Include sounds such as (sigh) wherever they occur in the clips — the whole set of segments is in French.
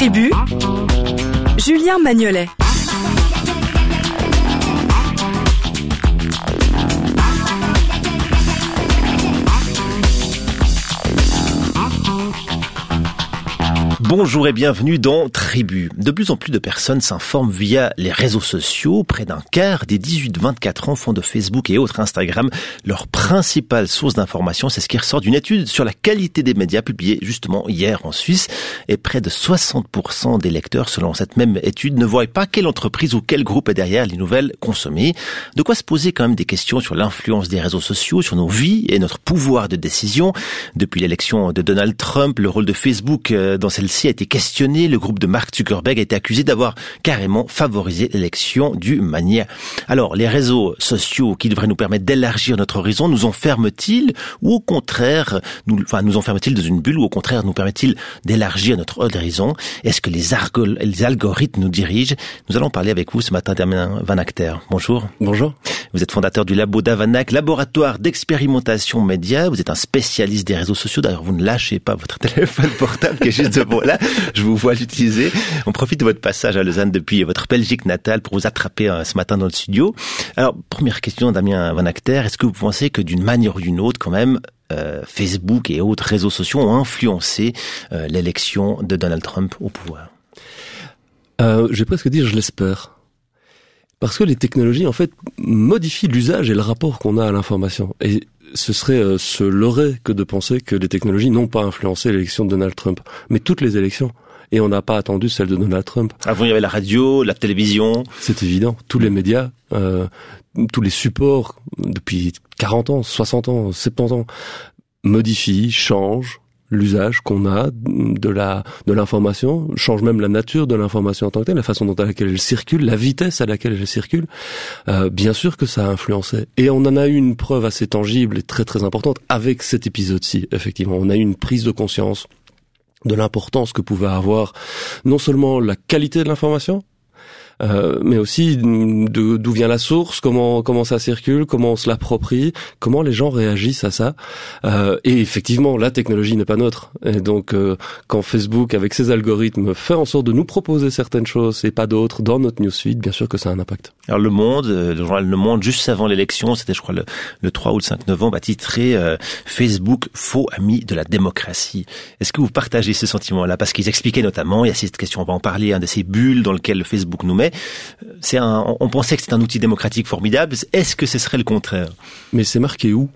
Tribu, Julien Magnolet. Bonjour et bienvenue dans Tribu. De plus en plus de personnes s'informent via les réseaux sociaux. Près d'un quart des 18-24 ans font de Facebook et autres Instagram leur principale source d'information. C'est ce qui ressort d'une étude sur la qualité des médias publiée justement hier en Suisse. Et près de 60% des lecteurs, selon cette même étude, ne voient pas quelle entreprise ou quel groupe est derrière les nouvelles consommées. De quoi se poser quand même des questions sur l'influence des réseaux sociaux, sur nos vies et notre pouvoir de décision. Depuis l'élection de Donald Trump, le rôle de Facebook euh, dans celle-ci a été questionné. Le groupe de Mark Zuckerberg a été accusé d'avoir carrément favorisé l'élection du mania. Alors, les réseaux sociaux qui devraient nous permettre d'élargir notre horizon nous enferment-ils ou au contraire, nous, enfin, nous enferment-ils dans une bulle ou au contraire nous permettent-ils d'élargir notre horizon? Est-ce que les, les, algorithmes nous dirigent? Nous allons parler avec vous ce matin, Damien Van Acter. Bonjour. Bonjour. Vous êtes fondateur du Labo d'Avanac, laboratoire d'expérimentation média. Vous êtes un spécialiste des réseaux sociaux. D'ailleurs, vous ne lâchez pas votre (laughs) téléphone portable qui est juste devant Je vous vois l'utiliser. On profite de votre passage à Lausanne depuis votre Belgique natale pour vous attraper euh, ce matin dans le studio. Alors, première question, Damien Van Acter. Est-ce que vous pensez que d'une manière ou d'une autre, quand même, euh, Facebook et autres réseaux sociaux ont influencé euh, l'élection de Donald Trump au pouvoir? Euh, Je vais presque dire, je l'espère. Parce que les technologies, en fait, modifient l'usage et le rapport qu'on a à l'information. Ce serait euh, se leurrer que de penser que les technologies n'ont pas influencé l'élection de Donald Trump. Mais toutes les élections. Et on n'a pas attendu celle de Donald Trump. Avant, il y avait la radio, la télévision. C'est évident. Tous les médias, euh, tous les supports, depuis 40 ans, 60 ans, 70 ans, modifient, changent, l'usage qu'on a de la de l'information, change même la nature de l'information en tant que telle, la façon dont à laquelle elle circule, la vitesse à laquelle elle circule. Euh, bien sûr que ça a influencé. Et on en a eu une preuve assez tangible et très très importante avec cet épisode-ci. Effectivement, on a eu une prise de conscience de l'importance que pouvait avoir non seulement la qualité de l'information, euh, mais aussi d'où vient la source, comment comment ça circule, comment on se l'approprie, comment les gens réagissent à ça. Euh, et effectivement, la technologie n'est pas neutre. Et donc, euh, quand Facebook, avec ses algorithmes, fait en sorte de nous proposer certaines choses et pas d'autres dans notre newsfeed, bien sûr que ça a un impact. Alors Le Monde, le journal Le Monde, juste avant l'élection, c'était je crois le, le 3 ou le 5 novembre, a titré Facebook faux ami de la démocratie. Est-ce que vous partagez ce sentiment-là? Parce qu'ils expliquaient notamment, il y a cette question, on va en parler, un de ces bulles dans lesquelles Facebook nous met, c'est un, on pensait que c'était un outil démocratique formidable. Est-ce que ce serait le contraire? Mais c'est marqué où?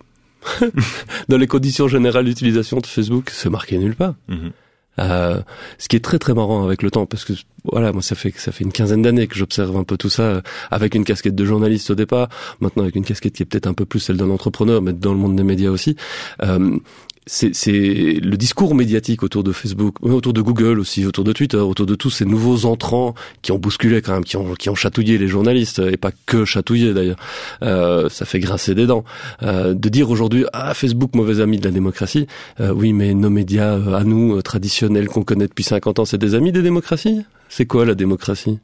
(laughs) Dans les conditions générales d'utilisation de Facebook, c'est marqué nulle part. Mhm. Euh, ce qui est très très marrant avec le temps, parce que voilà, moi ça fait ça fait une quinzaine d'années que j'observe un peu tout ça, euh, avec une casquette de journaliste au départ, maintenant avec une casquette qui est peut-être un peu plus celle d'un entrepreneur, mais dans le monde des médias aussi. Euh, c'est le discours médiatique autour de Facebook, autour de Google aussi, autour de Twitter, autour de tous ces nouveaux entrants qui ont bousculé quand même, qui ont, qui ont chatouillé les journalistes, et pas que chatouillé d'ailleurs. Euh, ça fait grincer des dents. Euh, de dire aujourd'hui, ah, Facebook, mauvais ami de la démocratie, euh, oui, mais nos médias, euh, à nous, euh, traditionnels, qu'on connaît depuis 50 ans, c'est des amis des démocraties? C'est quoi la démocratie?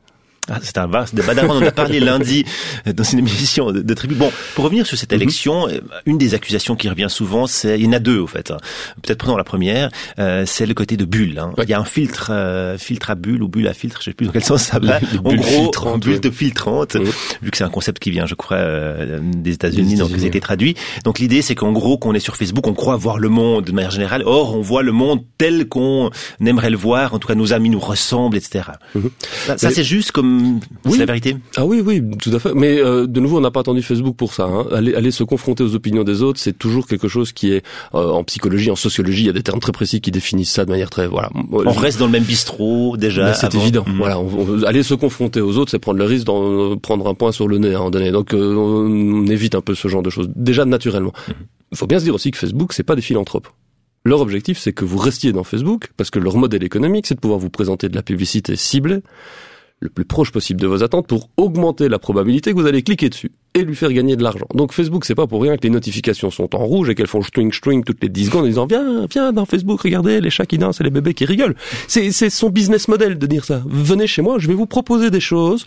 Ah, c'est un vaste débat. On en a parlé (laughs) lundi dans une émission de, de, tribu. Bon, pour revenir sur cette mhm. élection, euh, une des accusations qui revient souvent, c'est il y en a deux au fait. Hein. Peut-être prenons la première, euh, c'est le côté de bulle. Hein. Il y a un filtre, euh, filtre à bulle ou bulle à filtre, je sais plus dans quel sens ça va. (laughs) En gros, bulle de filtrante, vu que c'est un concept qui vient, je crois, euh, des États-Unis, donc ça a été traduit. Donc l'idée, c'est qu'en gros, qu'on est sur Facebook, on croit voir le monde de manière générale. Or, on voit le monde tel qu'on aimerait le voir. En tout cas, nos amis nous ressemblent, etc. Mhm. Ça, c'est juste comme oui. c'est la vérité. Ah oui, oui, tout à fait. Mais euh, de nouveau, on n'a pas attendu Facebook pour ça. Hein. Aller, aller se confronter aux opinions des autres, c'est toujours quelque chose qui est euh, en psychologie, en sociologie, il y a des termes très précis qui définissent ça de manière très voilà. On reste dans le même bistrot déjà. C'est évident. Mm. Voilà, on, aller se confronter aux autres, c'est prendre le risque d'en prendre un point sur le nez à un moment donné. Donc euh, on évite un peu ce genre de choses déjà naturellement. Mm. Il faut bien se dire aussi que Facebook, c'est pas des philanthropes. Leur objectif, c'est que vous restiez dans Facebook, parce que leur modèle économique, c'est de pouvoir vous présenter de la publicité ciblée, le plus proche possible de vos attentes pour augmenter la probabilité que vous allez cliquer dessus et lui faire gagner de l'argent. Donc Facebook, c'est pas pour rien que les notifications sont en rouge et qu'elles font string string toutes les 10 secondes en disant viens, viens dans Facebook, regardez les chats qui dansent et les bébés qui rigolent. C'est, c'est son business model de dire ça. Venez chez moi, je vais vous proposer des choses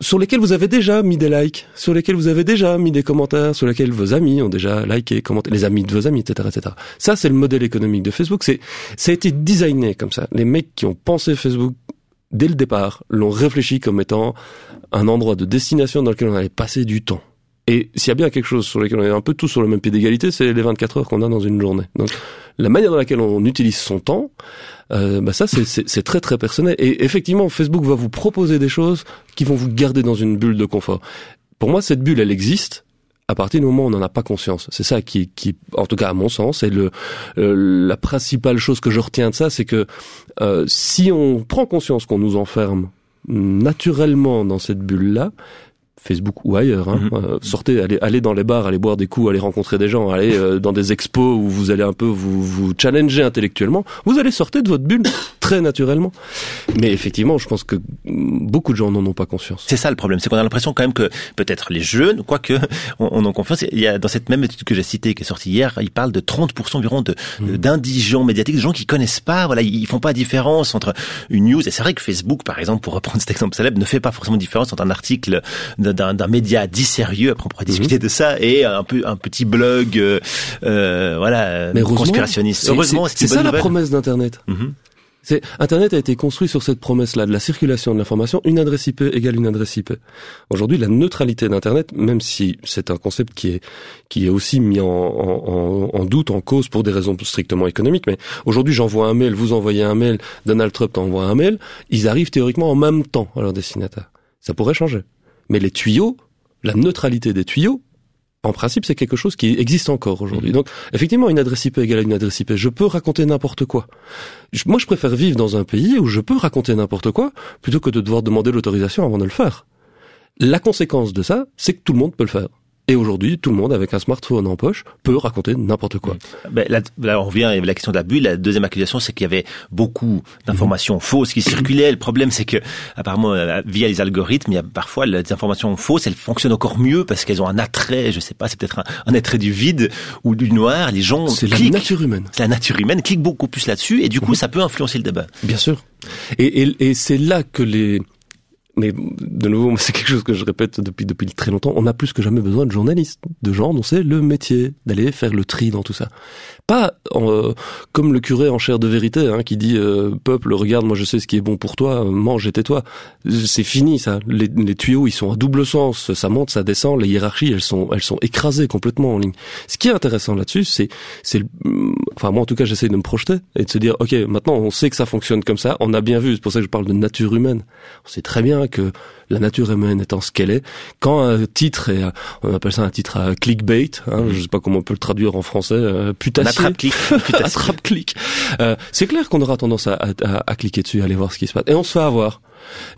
sur lesquels vous avez déjà mis des likes, sur lesquels vous avez déjà mis des commentaires, sur lesquels vos amis ont déjà liké, commenté, les amis de vos amis, etc., etc. Ça, c'est le modèle économique de Facebook. C'est, ça a été designé comme ça. Les mecs qui ont pensé Facebook dès le départ l'ont réfléchi comme étant un endroit de destination dans lequel on allait passer du temps. Et s'il y a bien quelque chose sur lequel on est un peu tous sur le même pied d'égalité, c'est les 24 heures qu'on a dans une journée. Donc, la manière dans laquelle on utilise son temps, euh, bah ça c'est très très personnel. Et effectivement, Facebook va vous proposer des choses qui vont vous garder dans une bulle de confort. Pour moi, cette bulle, elle existe à partir du moment où on n'en a pas conscience. C'est ça qui, qui, en tout cas à mon sens, est le, euh, la principale chose que je retiens de ça, c'est que euh, si on prend conscience qu'on nous enferme naturellement dans cette bulle-là, Facebook ou ailleurs. Hein. Mhm. Euh, sortez, allez, allez dans les bars, allez boire des coups, allez rencontrer des gens, allez euh, dans des expos où vous allez un peu vous, vous challenger intellectuellement. Vous allez sortir de votre bulle très naturellement. Mais effectivement, je pense que beaucoup de gens n'en ont pas conscience. C'est ça le problème, c'est qu'on a l'impression quand même que peut-être les jeunes, quoique on, on en confiance. Il y a dans cette même étude que j'ai citée, qui est sortie hier, il parle de 30% environ de mhm. d'indigents médiatiques, de gens qui connaissent pas, voilà, ils font pas différence entre une news. Et c'est vrai que Facebook, par exemple, pour reprendre (laughs) cet exemple célèbre, ne fait pas forcément différence entre un article d'un média dit sérieux, après on pourrait discuter de ça, et un peu un petit blog, euh, euh voilà, Mais conspirationniste. Heureusement, c'est ça la promesse d'Internet. Mhm. Internet a été construit sur cette promesse-là de la circulation de l'information, une adresse IP égale une adresse IP. Aujourd'hui, la neutralité d'Internet, même si c'est un concept qui est qui est aussi mis en, doute, en cause pour des raisons strictement économiques, mais aujourd'hui, j'envoie un mail, vous envoyez un mail, Donald Trump envoie un mail, ils arrivent théoriquement en même temps à leur destinataire. Ça pourrait changer. Mais les tuyaux, la neutralité des tuyaux, en principe, c'est quelque chose qui existe encore aujourd'hui. Mhm. Donc, effectivement, une adresse IP égale à une adresse IP. Je peux raconter n'importe quoi. moi, je préfère vivre dans un pays où je peux raconter n'importe quoi plutôt que de devoir demander l'autorisation avant de le faire. La conséquence de ça, c'est que tout le monde peut le faire. Et aujourd'hui, tout le monde avec un smartphone en poche peut raconter n'importe quoi. Ben, là, on revient à la question de la bulle. La deuxième accusation, c'est qu'il y avait beaucoup d'informations mhm. fausses qui circulaient. Le problème, c'est que apparemment, euh, via les algorithmes, il y a parfois les informations fausses, elles fonctionnent encore mieux parce qu'elles ont un attrait. Je sais pas, c'est peut-être un, attrait du vide ou du noir. Les gens c'est la nature humaine. C'est la nature humaine. Cliquent beaucoup plus là-dessus et du coup, mhm. ça peut influencer le débat. Bien sûr. Et, et, et c'est là que les mais de nouveau, (laughs) c'est quelque chose que je répète depuis depuis très longtemps. On a plus que jamais besoin de journalistes, de gens dont c'est le métier d'aller faire le tri dans tout ça. Pas euh, comme le curé en chair de vérité hein, qui dit euh, peuple, regarde, moi je sais ce qui est bon pour toi, mange et tais-toi. C'est fini ça. Les, les, tuyaux ils sont à double sens, ça monte, ça descend. Les hiérarchies elles sont elles sont écrasées complètement en ligne. Ce qui est intéressant là-dessus, c'est c'est enfin moi en tout cas j'essaie de me projeter et de se dire ok maintenant on sait que ça fonctionne comme ça, on a bien vu. C'est pour ça que je parle de nature humaine. On sait très bien que la nature humaine étant ce qu'elle est, quand un titre est, on appelle ça un titre à clickbait, hein, je sais pas comment on peut le traduire en français, euh, putassier. Attrape-clic. (laughs) Attrape-clic. Euh, c'est clair qu'on aura tendance à, à, cliquer dessus, à aller voir ce qui se passe. Et on se fait avoir.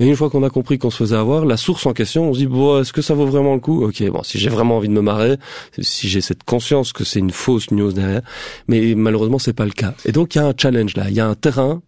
Et une fois qu'on a compris qu'on se faisait avoir, la source en question, on se dit bon, est-ce que ça vaut vraiment le coup? Ok, bon, si j'ai vraiment envie de me marrer, si j'ai cette conscience que c'est une fausse news derrière, mais malheureusement c'est pas le cas. Et donc il y a un challenge là, il y a un terrain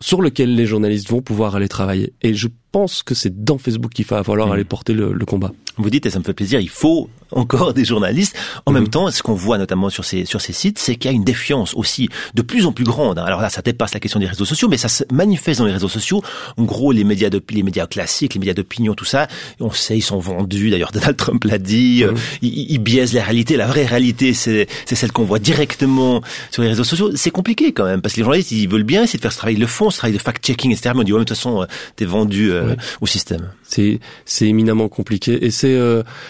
sur lequel les journalistes vont pouvoir aller travailler. Et je pense que c'est dans Facebook qu'il va falloir mmh. aller porter le, le combat. Vous dites, et ça me fait plaisir, il faut encore (laughs) des journalistes. En même mhm. temps, ce qu'on voit notamment sur ces sur ces sites, c'est qu'il y a une défiance aussi de plus en plus grande. Alors là, ça dépasse la question des réseaux sociaux, mais ça se manifeste dans les réseaux sociaux. En gros, les médias de les médias classiques, les médias d'opinion, tout ça, on sait, ils sont vendus. D'ailleurs, (laughs) Donald Trump l'a dit. Euh, mhm. ils, ils, biaisent la réalité. La vraie réalité, c'est c'est celle qu'on voit directement sur les réseaux sociaux. C'est compliqué quand même parce que les journalistes, ils veulent bien essayer de faire ce travail, ils le font, ce travail de fact-checking, etc. Mais on dit ouais, de toute façon, euh, t'es vendu euh, au système. C'est c'est éminemment compliqué et c'est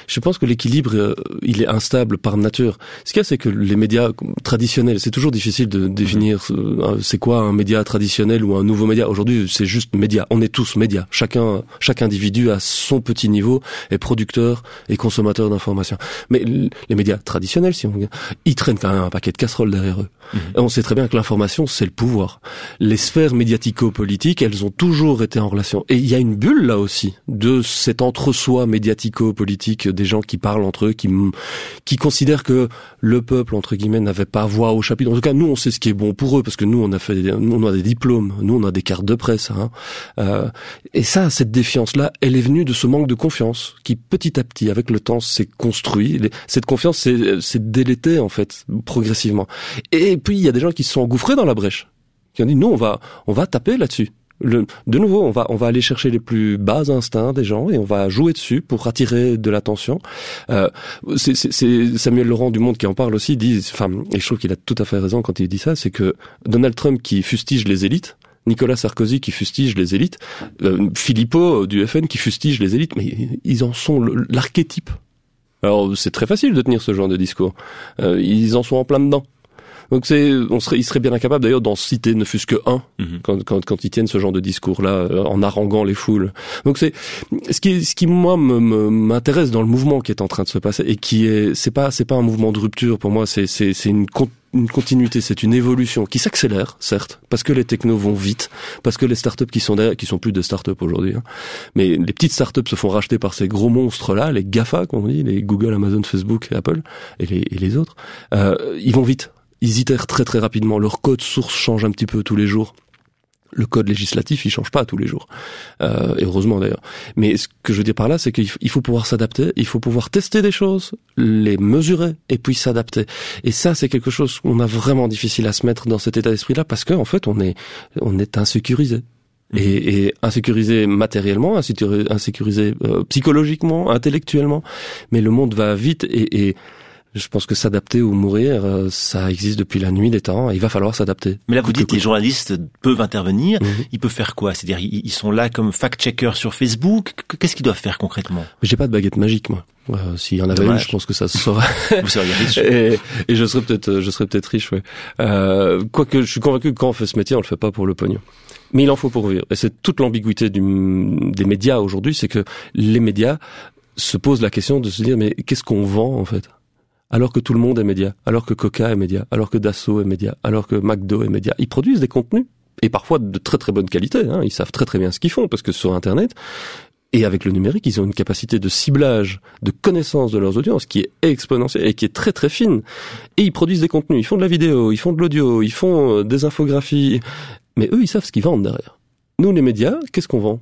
je pense que l'équilibre il est instable par nature. Ce qu'il y a, c'est que les médias traditionnels, c'est toujours difficile de définir euh, c'est quoi un média traditionnel ou un nouveau média. Aujourd'hui, c'est juste média. On est tous médias. Chacun, chaque individu à son petit niveau est producteur et consommateur d'informations. Mais les médias traditionnels, si on ils traînent quand même un paquet de casseroles derrière eux. Mhm. Et on sait très bien que l'information, c'est le pouvoir. Les sphères médiatico-politiques, elles ont toujours été en relation. Et il y a une bulle là aussi de cet entre-soi médiatico-politique des gens qui parlent entre eux, qui qui considèrent que le peuple entre guillemets n'avait pas voix au chapitre. En tout cas, nous on sait ce qui est bon pour eux parce que nous on a fait, nous on a des diplômes, nous on a des cartes de presse. Hein. Euh, et ça, cette défiance là, elle est venue de ce manque de confiance qui petit à petit, avec le temps, s'est construit. Cette confiance s'est délétée en fait progressivement. Et puis il y a des gens qui se sont engouffrés dans la brèche, qui ont dit nous on va on va taper là-dessus De nouveau, on va on va aller chercher les plus bas instincts des gens et on va jouer dessus pour attirer de l'attention. Euh, c'est Samuel Laurent du Monde qui en parle aussi. Dit, enfin, et je trouve qu'il a tout à fait raison quand il dit ça, c'est que Donald Trump qui fustige les élites, Nicolas Sarkozy qui fustige les élites, euh, Philippot du FN qui fustige les élites, mais ils en sont l'archétype. Alors c'est très facile de tenir ce genre de discours. Euh, ils en sont en plein dedans. Donc c'est, on serait, il serait bien incapable d'ailleurs d'en citer ne fût-ce que un mhm. quand, quand, quand, ils tiennent ce genre de discours-là euh, en haranguant les foules. Donc c'est ce qui, ce qui moi m'intéresse dans le mouvement qui est en train de se passer et qui est, c'est pas, c'est pas un mouvement de rupture pour moi, c'est, c'est, c'est une une continuité, c'est une évolution qui s'accélère, certes, parce que les technos vont vite, parce que les startups qui sont derrière, qui sont plus des startups aujourd'hui, hein, mais les petites startups se font racheter par ces gros monstres-là, les GAFA, comme on dit, les Google, Amazon, Facebook, Apple et les, et les autres, euh, ils vont vite. Ils itèrent très très rapidement. Leur code source change un petit peu tous les jours le code législatif, il change pas tous les jours, euh, et heureusement d'ailleurs. Mais ce que je veux dire par là, c'est qu'il faut pouvoir s'adapter, il faut pouvoir tester des choses, les mesurer et puis s'adapter. Et ça, c'est quelque chose qu'on a vraiment difficile à se mettre dans cet état d'esprit-là parce qu'en en fait, on est on est insécurisé. Mmh. Et, et, insécurisé matériellement, insécurisé, euh, psychologiquement, intellectuellement, mais le monde va vite et, et je pense que s'adapter ou mourir, euh, ça existe depuis la nuit des temps. il va falloir s'adapter. Mais là, vous dites que les journalistes peuvent intervenir. Mhm. Ils peuvent faire quoi? C'est-à-dire, ils sont là comme fact-checkers sur Facebook? Qu'est-ce qu'ils doivent faire concrètement? J'ai pas de baguette magique, moi. Euh, S'il y en avait une, je pense que ça se saurait. (laughs) vous seriez riche. et, et, je serais peut-être, je serais peut-être riche, ouais. Euh, quoique, je suis convaincu que quand on fait ce métier, on le fait pas pour le pognon. Mais il en faut pour vivre. Et c'est toute l'ambiguïté des médias aujourd'hui, c'est que les médias se posent la question de se dire, mais qu'est-ce qu'on vend en fait? Alors que tout le monde est média, alors que Coca est média, alors que Dassault est média, alors que McDo est média. Ils produisent des contenus et parfois de très très bonne qualité. Hein. Ils savent très très bien ce qu'ils font parce que sur Internet et avec le numérique, ils ont une capacité de ciblage, de connaissance de leurs audiences qui est exponentielle et qui est très très fine. Et ils produisent des contenus, ils font de la vidéo, ils font de l'audio, ils font euh, des infographies. Mais eux, ils savent ce qu'ils vendent derrière. Nous, les médias, qu'est-ce qu'on vend?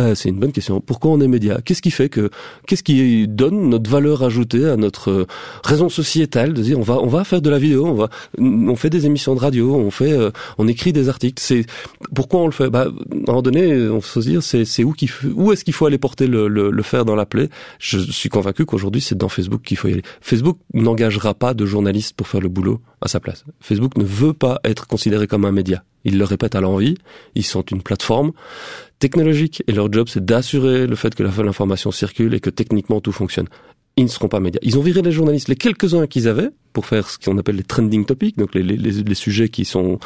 Euh, c'est une bonne question. Pourquoi on est média? Qu'est-ce qui fait que qu'est-ce qui donne notre valeur ajoutée à notre euh, raison sociétale de dire on va on va faire de la vidéo, on va on fait des émissions de radio, on fait euh, on écrit des articles. C'est pourquoi on le fait? Bah à un moment donné, on faut se dire c'est c'est où qu'il où est-ce qu'il faut aller porter le, le, le fer dans la plaie? Je suis convaincu qu'aujourd'hui c'est dans Facebook qu'il faut y aller. Facebook n'engagera pas de journalistes pour faire le boulot à sa place. Facebook ne veut pas être considéré comme un média. Ils le répètent à l'envie. Ils sont une plateforme technologique et leur job c'est d'assurer le fait que l'information circule et que techniquement tout fonctionne. Ils ne seront pas médias. Ils ont viré les journalistes, les quelques-uns qu'ils avaient, pour faire ce qu'on appelle les trending topics, donc les, les, les, sujets qui sont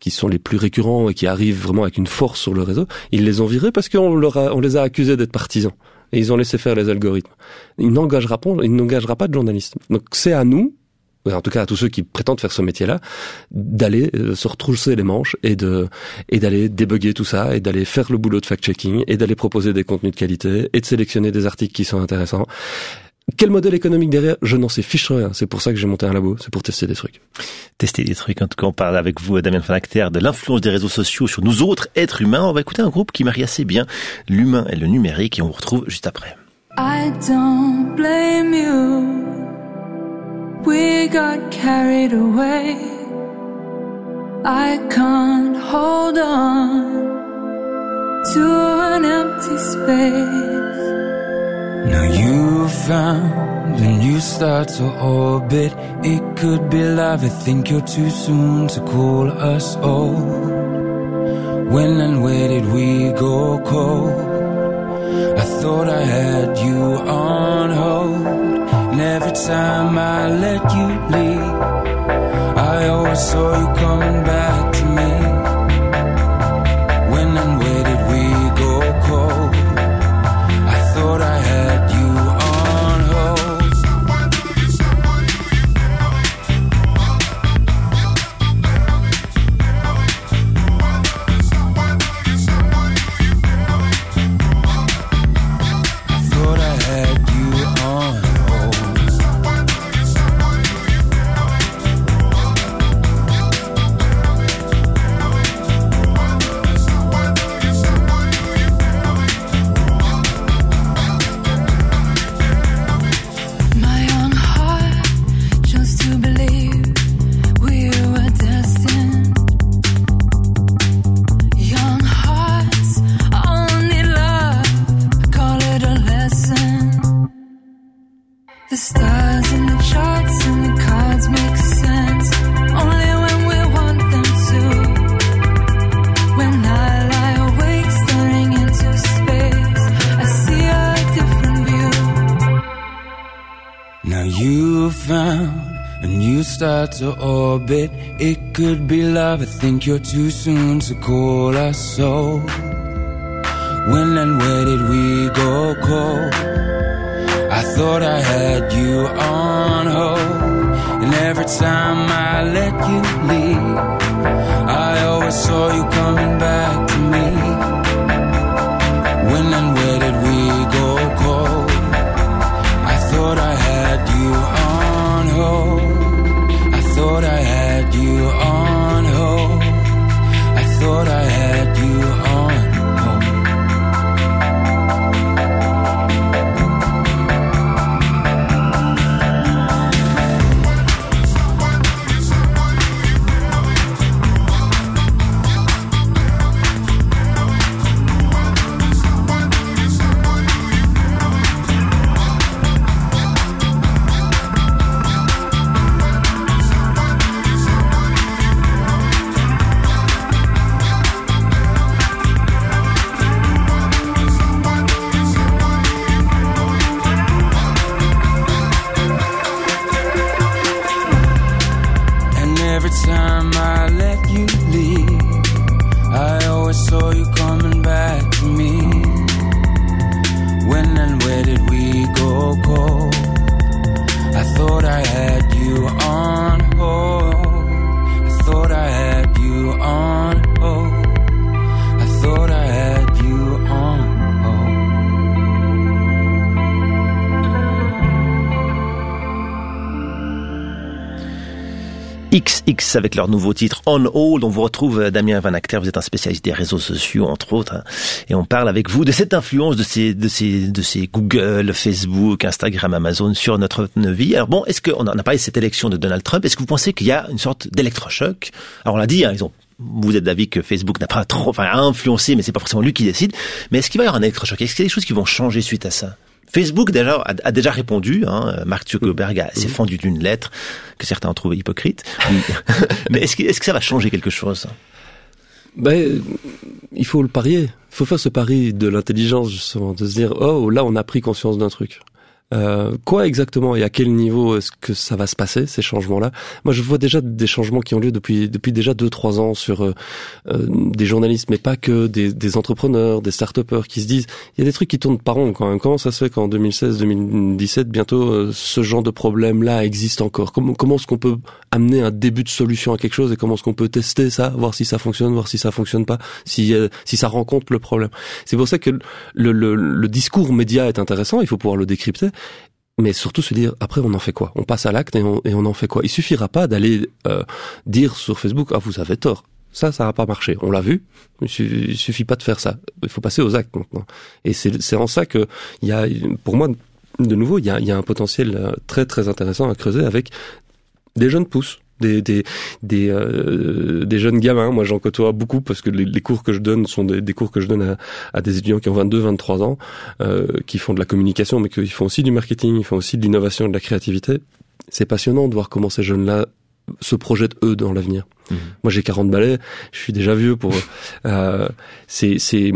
qui sont les plus récurrents et qui arrivent vraiment avec une force sur le réseau. Ils les ont virés parce qu'on leur on les a accusés d'être partisans et ils ont laissé faire les algorithmes. Ils n'engagera pas, ils n'engagera pas de journalistes. Donc c'est à nous en tout cas à tous ceux qui prétendent faire ce métier-là, d'aller euh, se retrousser les manches et de et d'aller débugger tout ça et d'aller faire le boulot de fact-checking et d'aller proposer des contenus de qualité et de sélectionner des articles qui sont intéressants. Quel modèle économique derrière? Je n'en sais fiche rien. C'est pour ça que j'ai monté un labo, c'est pour tester des trucs. Tester des trucs. En tout cas, on parle avec vous, Damien Fanacter, de l'influence des réseaux sociaux sur nous autres êtres humains. On va écouter un groupe qui marie assez bien l'humain et le numérique et on vous retrouve juste après. I don't blame you. We got carried away. I can't hold on to an empty space. Now you've found a new star to orbit. It could be love. I think you're too soon to call us old. When and where did we go cold? I thought I had you on. Time I let you leave, I always saw you coming back orbit. It could be love. I think you're too soon to call us so. When and where did we go cold? I thought I had you on hold. And every time I let you leave, I always saw you coming Avec leur nouveau titre On Hold. On vous retrouve euh, Damien Van Acter, vous êtes un spécialiste des réseaux sociaux entre autres, hein. et on parle avec vous de cette influence de ces de ces de ces Google, Facebook, Instagram, Amazon sur notre vie. Alors bon, est-ce qu'on a parlé de cette élection de Donald Trump? Est-ce que vous pensez qu'il y a une sorte d'électrochoc? Alors on l'a dit, hein, ils ont vous êtes d'avis que Facebook n'a pas trop, enfin, influencé, mais c'est pas forcément lui qui décide. Mais est-ce qu'il va y avoir un électrochoc? Est-ce qu'il y a des choses qui vont changer suite à ça? Facebook déjà a, a déjà répondu. Hein, Mark Zuckerberg s'est fendu d'une lettre que certains ont trouvé hypocrite. (laughs) (laughs) Mais est-ce que, est-ce que ça va changer quelque chose? Ben, il faut le parier. Il faut faire ce pari de l'intelligence, justement, de se dire, oh, là, on a pris conscience d'un truc. Euh, quoi exactement et à quel niveau est-ce que ça va se passer ces changements-là? Moi, je vois déjà des changements qui ont lieu depuis depuis déjà deux trois ans sur euh, euh, des journalistes, mais pas que des, des entrepreneurs, des start-upers qui se disent il y a des trucs qui tournent pas rond quand même. Comment ça se fait qu'en 2016-2017 bientôt euh, ce genre de problème-là existe encore? Comment comment est-ce qu'on peut amener un début de solution à quelque chose et comment est-ce qu'on peut tester ça, voir si ça fonctionne, voir si ça fonctionne pas, si si ça rencontre le problème? C'est pour ça que le, le, le discours média est intéressant. Il faut pouvoir le décrypter mais surtout se dire après on en fait quoi? On passe à l'acte et on, en fait quoi? Il suffira pas d'aller euh, dire sur Facebook ah vous avez tort. Ça, ça n'a pas marché. On l'a vu. Il suffit, pas de faire ça. Il faut passer aux actes maintenant. Et c'est en ça que il y a, pour moi, de nouveau, il y a, y a un potentiel euh, très très intéressant à creuser avec des jeunes pousses. Des des des, euh, des jeunes gamins, moi j'en côtoie beaucoup parce que les, les cours que je donne sont des, des cours que je donne à, à des étudiants qui ont 22, 23 ans, euh, qui font de la communication, mais qui font aussi du marketing, ils font aussi de l'innovation, et de la créativité. C'est passionnant de voir comment ces jeunes-là se projettent eux dans l'avenir. Mhm. Moi j'ai 40 balais, je suis déjà vieux pour. Euh, c'est c'est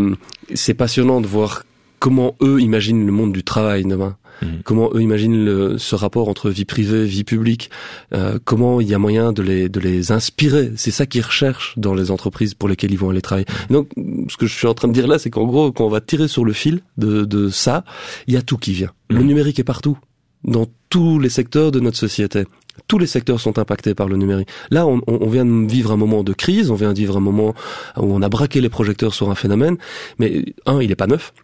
c'est passionnant de voir comment eux imaginent le monde du travail demain. Mhm. Comment eux imaginent le, ce rapport entre vie privée, vie publique. euh, comment il y a moyen de les de les inspirer. C'est ça qu'ils recherchent dans les entreprises pour lesquelles ils vont aller travailler. Donc ce que je suis en train de dire là, c'est qu'en gros, quand on va tirer sur le fil de de ça, il y a tout qui vient. Le Mhm. numérique est partout, dans tous les secteurs de notre société. Tous les secteurs sont impactés par le numérique. Là, on, on- on vient de vivre un moment de crise, on vient de vivre un moment où on a braqué les projecteurs sur un phénomène, mais un, il est pas neuf.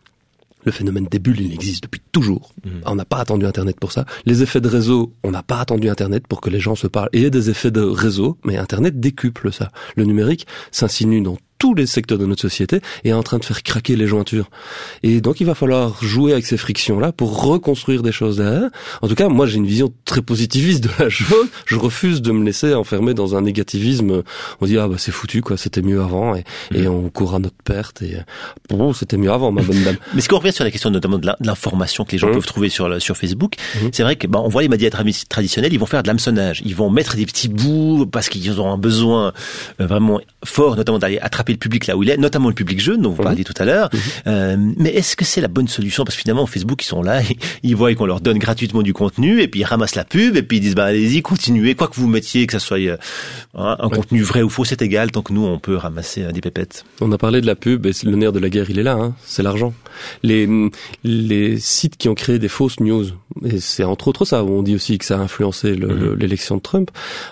Le phénomène des bulles, il existe depuis toujours. Mhm. On n'a pas attendu Internet pour ça. Les effets de réseau, on n'a pas attendu Internet pour que les gens se parlent. Et il y a des effets de réseau, mais Internet décuple ça. Le numérique s'insinue dans tous les secteurs de notre société et est en train de faire craquer les jointures. Et donc il va falloir jouer avec ces frictions-là pour reconstruire des choses derrière. En tout cas, moi j'ai une vision très positiviste de la (laughs) chose. Je refuse de me laisser enfermer dans un négativisme. On dit ah bah c'est foutu quoi, c'était mieux avant et, et on court à notre perte et bon c'était mieux avant ma bonne dame. (laughs) Mais ce qu'on revient sur la question notamment de l'information que les gens Mhm. peuvent trouver sur sur Facebook, Mhm. c'est vrai que bah, on voit les médias tradi- traditionnels, ils vont faire de l'hameçonnage, ils vont mettre des petits bouts parce qu'ils ont un besoin euh, vraiment fort, notamment d'aller attraper frapper le public là où il est, notamment le public jeune dont vous Mhm. parliez tout à l'heure. Euh, mais est-ce que c'est la bonne solution? Parce que finalement, Facebook, ils sont là, (laughs) ils voient qu'on leur donne gratuitement du contenu, et puis ils ramassent la pub, et puis ils disent, bah allez-y, continuez, quoi que vous mettiez, que ça soit euh, un, un Ouais. contenu vrai ou faux, c'est égal, tant que nous, on peut ramasser euh, des pépettes. On a parlé de la pub et le nerf de la guerre, il est là, hein, c'est l'argent. Les, les sites qui ont créé des fausses news, et c'est entre autres ça, où on dit aussi que ça a influencé Mhm. le- l'élection de Trump,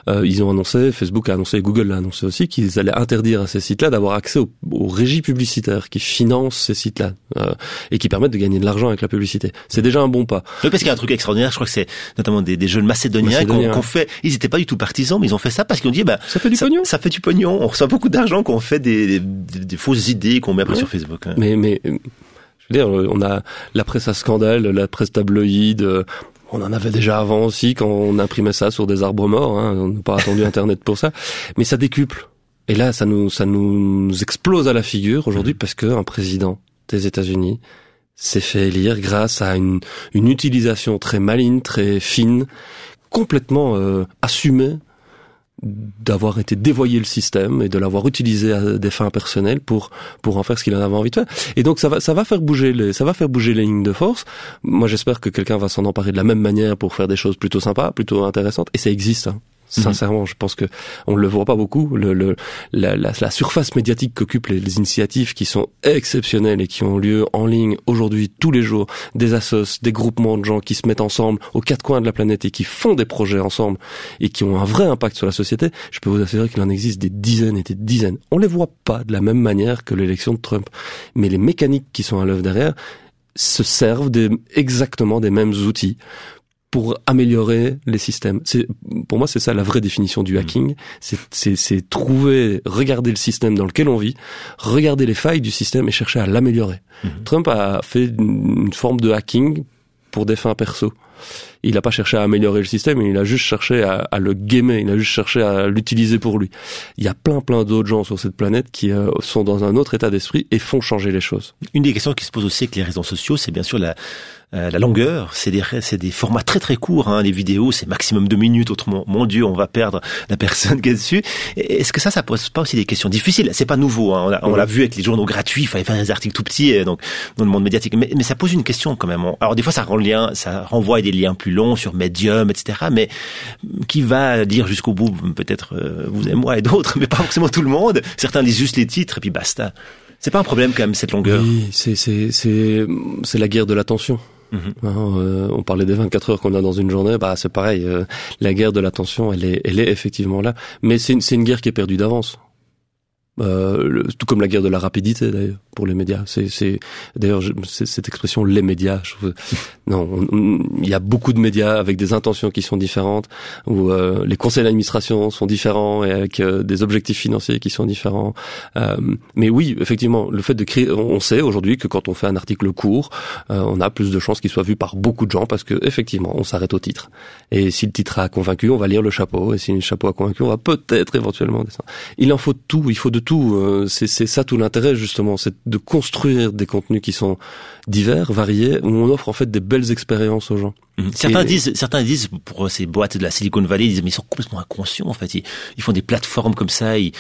euh, ils ont annoncé, Facebook a annoncé, Google l'a annoncé aussi, qu'ils allaient interdire à ces sites-là d'avoir accès aux, aux régies publicitaires qui financent ces sites-là euh, et qui permettent de gagner de l'argent avec la publicité. C'est déjà un bon pas. Oui, parce qu'il y a un truc extraordinaire, je crois que c'est notamment des, des jeunes macédoniens qu'on qu'on fait, ils étaient pas du tout partisans, mais ils ont fait ça parce qu'ils ont dit, bah, Ça fait du ça, pognon. ça fait du pognon, on reçoit beaucoup d'argent qu'on fait des, des, des fausses idées qu'on met après Ouais. sur Facebook. hein. Mais, mais, euh, je veux dire, euh, on a la presse à scandale, la presse tabloïde. euh, On en avait déjà avant aussi quand on imprimait ça sur des arbres morts. Hein, on n'a pas attendu (laughs) Internet pour ça. Mais ça décuple. Et là, ça nous, ça nous explose à la figure aujourd'hui parce que un président des États-Unis s'est fait élire grâce à une, une utilisation très maligne, très fine, complètement euh, assumée d'avoir été dévoyé le système et de l'avoir utilisé à des fins personnelles pour pour en faire ce qu'il en avait envie de faire. Et donc ça va ça va faire bouger les ça va faire bouger les lignes de force. Moi j'espère que quelqu'un va s'en emparer de la même manière pour faire des choses plutôt sympas, plutôt intéressantes et ça existe. Hein. Sincèrement, je pense que on le voit pas beaucoup. Le, le la, la, la surface médiatique qu'occupent les, les initiatives qui sont exceptionnelles et qui ont lieu en ligne aujourd'hui tous les jours, des assos, des groupements de gens qui se mettent ensemble aux quatre coins de la planète et qui font des projets ensemble et qui ont un vrai impact sur la société. Je peux vous assurer qu'il en existe des dizaines et des dizaines. On les voit pas de la même manière que l'élection de Trump, mais les mécaniques qui sont à l'œuvre derrière se servent des, exactement des mêmes outils pour améliorer les systèmes. C'est pour moi c'est ça la vraie définition du hacking. C'est c'est trouver, regarder le système dans lequel on vit, regarder les failles du système et chercher à l'améliorer. Mhm. Trump a fait une une forme de hacking pour des fins perso. Il n'a pas cherché à améliorer le système, il a juste cherché à, à le gamer, il a juste cherché à l'utiliser pour lui. Il y a plein plein d'autres gens sur cette planète qui euh, sont dans un autre état d'esprit et font changer les choses. Une des questions qui se pose aussi avec les réseaux sociaux, c'est bien sûr la, euh, la longueur. C'est des, c'est des formats très très courts. Hein. Les vidéos, c'est maximum deux minutes. Autrement, mon Dieu, on va perdre la personne qui est dessus. Est-ce que ça, ça pose pas aussi des questions difficiles? C'est pas nouveau. Hein. On l'a vu avec les journaux gratuits. Il fallait faire des articles tout petits, euh, donc dans le monde médiatique. Mais, mais ça pose une question quand même. Alors des fois, ça rend lien, ça renvoie à des liens plus longs sur Medium, etc. Mais qui va lire jusqu'au bout? Peut-être euh, vous et moi et d'autres, mais pas forcément tout le monde. Certains lisent juste les titres et puis basta. C'est pas un problème quand même cette longueur. Oui, c'est c'est c'est la guerre de l'attention. Mhm. Hein, euh, on parlait des 24 heures qu'on a dans une journée, bah c'est pareil. euh, la guerre de l'attention, elle est elle est effectivement là, mais c'est une, c'est une guerre qui est perdue d'avance. Euh, le- tout comme la guerre de la rapidité d'ailleurs pour les médias. C'est c'est d'ailleurs cette expression les médias. Je trouve, (laughs) non, on- on- il y a beaucoup de médias avec des intentions qui sont différentes, où euh, les conseils d'administration sont différents et avec euh, des objectifs financiers qui sont différents. Euh, mais oui, effectivement, le fait de créer, on sait aujourd'hui que quand on fait un article court, euh, on a plus de chances qu'il soit vu par beaucoup de gens parce que effectivement, on s'arrête au titre. Et si le titre a convaincu, on va lire le chapeau. Et si le chapeau a convaincu, on va peut-être éventuellement descendre. Il en faut tout. Il faut de tout. Euh, C'est ça tout l'intérêt justement, c'est de construire des contenus qui sont divers, variés, où on offre en fait des belles expériences aux gens. Mhm. Certains Et- disent, certains disent pour ces boîtes de la Silicon Valley, ils disent mais ils sont complètement inconscients en fait. Ils, ils font des plateformes comme ça, ils,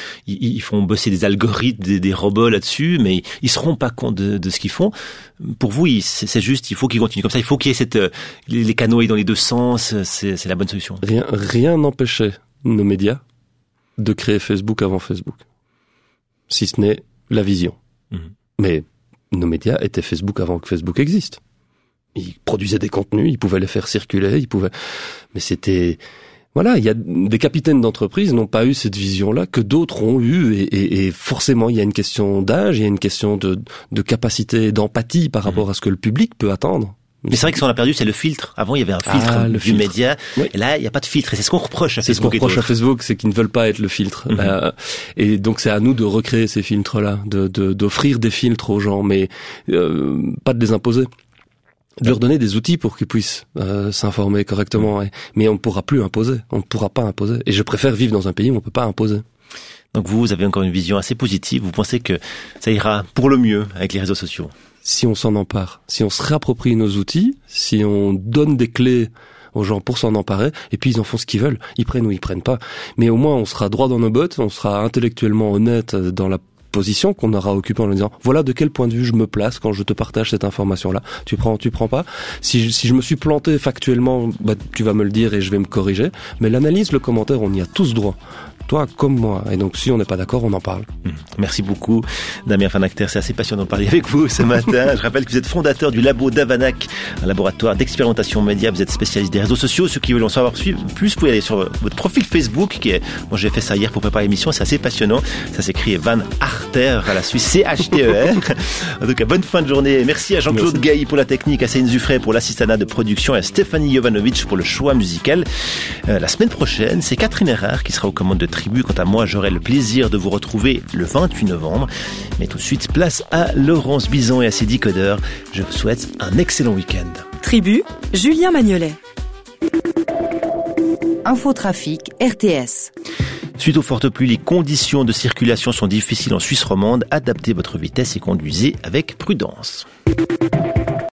font bosser des algorithmes, des, des robots là-dessus, mais ils se rendent pas compte de, de ce qu'ils font. Pour vous, c'est juste, il faut qu'ils continuent comme ça. Il faut qu'il y ait cette, euh, les, canaux aillent dans les deux sens. C'est c'est la bonne solution. Rien rien n'empêchait nos médias de créer Facebook avant Facebook, si ce n'est la vision. Mhm. Mais nos médias étaient Facebook avant que Facebook existe. Ils produisaient des contenus, ils pouvaient les faire circuler, ils pouvaient. Mais c'était voilà, il y a des capitaines d'entreprise n'ont pas eu cette vision-là que d'autres ont eu et, et- et forcément il y a une question d'âge, il y a une question de, de capacité, d'empathie par rapport à ce que le public peut attendre. Mais c'est vrai que ce qu'on a perdu, c'est le filtre. Avant, il y avait un filtre Ah, le du filtre. média, Oui. et là, il n'y a pas de filtre. Et c'est ce qu'on reproche à C'est ce qu'on Facebook. reproche à. Facebook, c'est qu'ils ne veulent pas être le filtre. Mhm. Euh, et donc c'est à nous de recréer ces filtres-là, de de- d'offrir des filtres aux gens, mais euh, pas de les imposer. De leur donner des outils pour qu'ils puissent euh, s'informer correctement. Et- mais on ne pourra plus imposer. On ne pourra pas imposer. Et je préfère vivre dans un pays où on ne peut pas imposer. Donc vous, vous avez encore une vision assez positive. Vous pensez que ça ira pour le mieux avec les réseaux sociaux? Si on s'en empare, si on se réapproprie nos outils, si on donne des clés aux gens pour s'en emparer, et puis ils en font ce qu'ils veulent. Ils prennent ou ils prennent pas. Mais au moins, on sera droit dans nos bottes, on sera intellectuellement honnête dans la position qu'on aura occupée en lui disant voilà de quel point de vue je me place quand je te partage cette information là. Tu prends, tu prends pas. Si je, si je me suis planté factuellement, bah, tu vas me le dire et je vais me corriger. Mais l'analyse, le commentaire, on y a tous droit. Toi comme moi. Et donc si on n'est pas d'accord, on en parle. Merci beaucoup, Damien Fanacter. C'est assez passionnant de parler (laughs) avec vous ce matin. Je rappelle que vous êtes fondateur du labo Davanac, un laboratoire d'expérimentation média. Vous êtes spécialiste des réseaux sociaux. Ceux qui veulent en savoir plus, vous pouvez aller sur votre profil Facebook, qui est, moi j'ai fait ça hier pour préparer l'émission. C'est assez passionnant. Ça s'écrit Van À la Suisse, C-H-T-E-R. (laughs) en tout cas, bonne fin de journée. Merci à Jean-Claude Gailly pour la technique, à Céline Zuffray pour l'assistanat de production et à Stéphanie Jovanovic pour le choix musical. Euh, la semaine prochaine, c'est Catherine Erard qui sera aux commandes de Tribu. Quant à moi, j'aurai le plaisir de vous retrouver le 28 novembre. Mais tout de suite, place à Laurence Bison et à ses décodeurs. Je vous souhaite un excellent week-end. Tribu, Julien Magnolet. Infotrafic RTS. Suite aux fortes pluies, les conditions de circulation sont difficiles en Suisse romande. Adaptez votre vitesse et conduisez avec prudence.